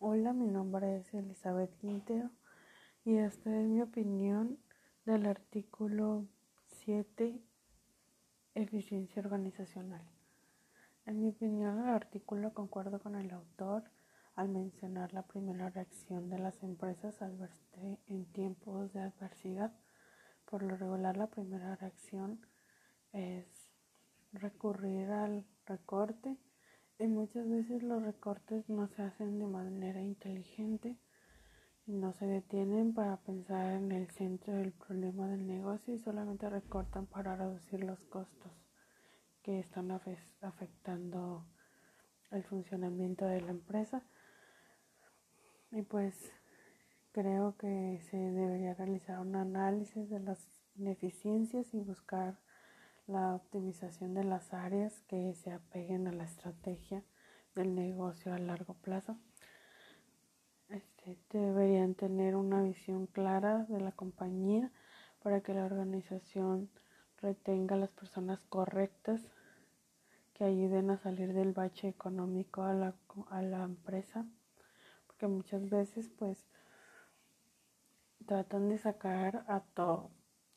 Hola, mi nombre es Elizabeth Quintero y esta es mi opinión del artículo 7, eficiencia organizacional. En mi opinión, el artículo concuerdo con el autor al mencionar la primera reacción de las empresas al en tiempos de adversidad. Por lo regular, la primera reacción es recurrir al recorte y muchas veces los recortes no se hacen de manera inteligente y no se detienen para pensar en el centro del problema del negocio y solamente recortan para reducir los costos que están afectando el funcionamiento de la empresa. Y pues creo que se debería realizar un análisis de las ineficiencias y buscar la optimización de las áreas que se apeguen a la estrategia del negocio a largo plazo. Este, deberían tener una visión clara de la compañía para que la organización retenga las personas correctas que ayuden a salir del bache económico a la, a la empresa porque muchas veces pues tratan de sacar a todo,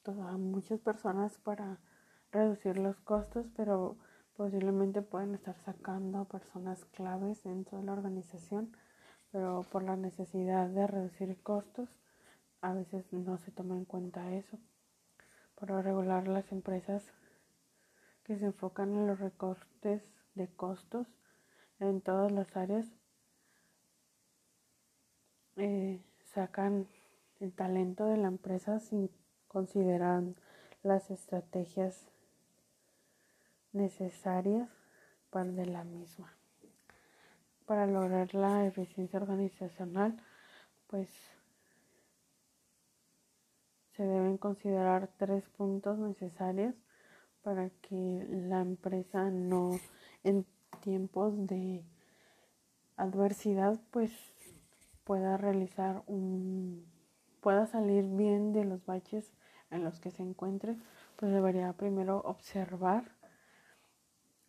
a muchas personas para reducir los costos, pero posiblemente pueden estar sacando personas claves dentro de la organización, pero por la necesidad de reducir costos, a veces no se toma en cuenta eso. Por regular, las empresas que se enfocan en los recortes de costos en todas las áreas eh, sacan el talento de la empresa sin considerar las estrategias necesarias para de la misma. Para lograr la eficiencia organizacional, pues se deben considerar tres puntos necesarios para que la empresa no en tiempos de adversidad pues pueda realizar un pueda salir bien de los baches en los que se encuentre pues debería primero observar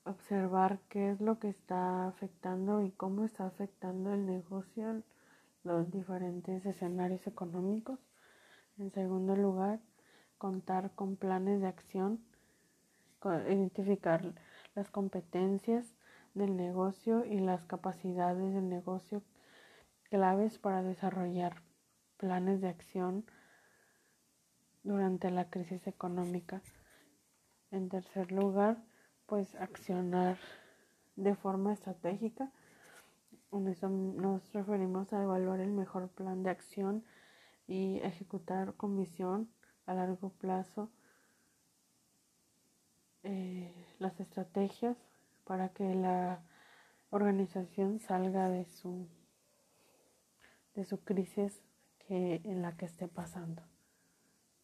observar qué es lo que está afectando y cómo está afectando el negocio en los diferentes escenarios económicos. En segundo lugar, contar con planes de acción, identificar las competencias del negocio y las capacidades del negocio claves para desarrollar planes de acción durante la crisis económica. En tercer lugar, pues accionar de forma estratégica. Con eso nos referimos a evaluar el mejor plan de acción y ejecutar con visión a largo plazo eh, las estrategias para que la organización salga de su de su crisis que en la que esté pasando.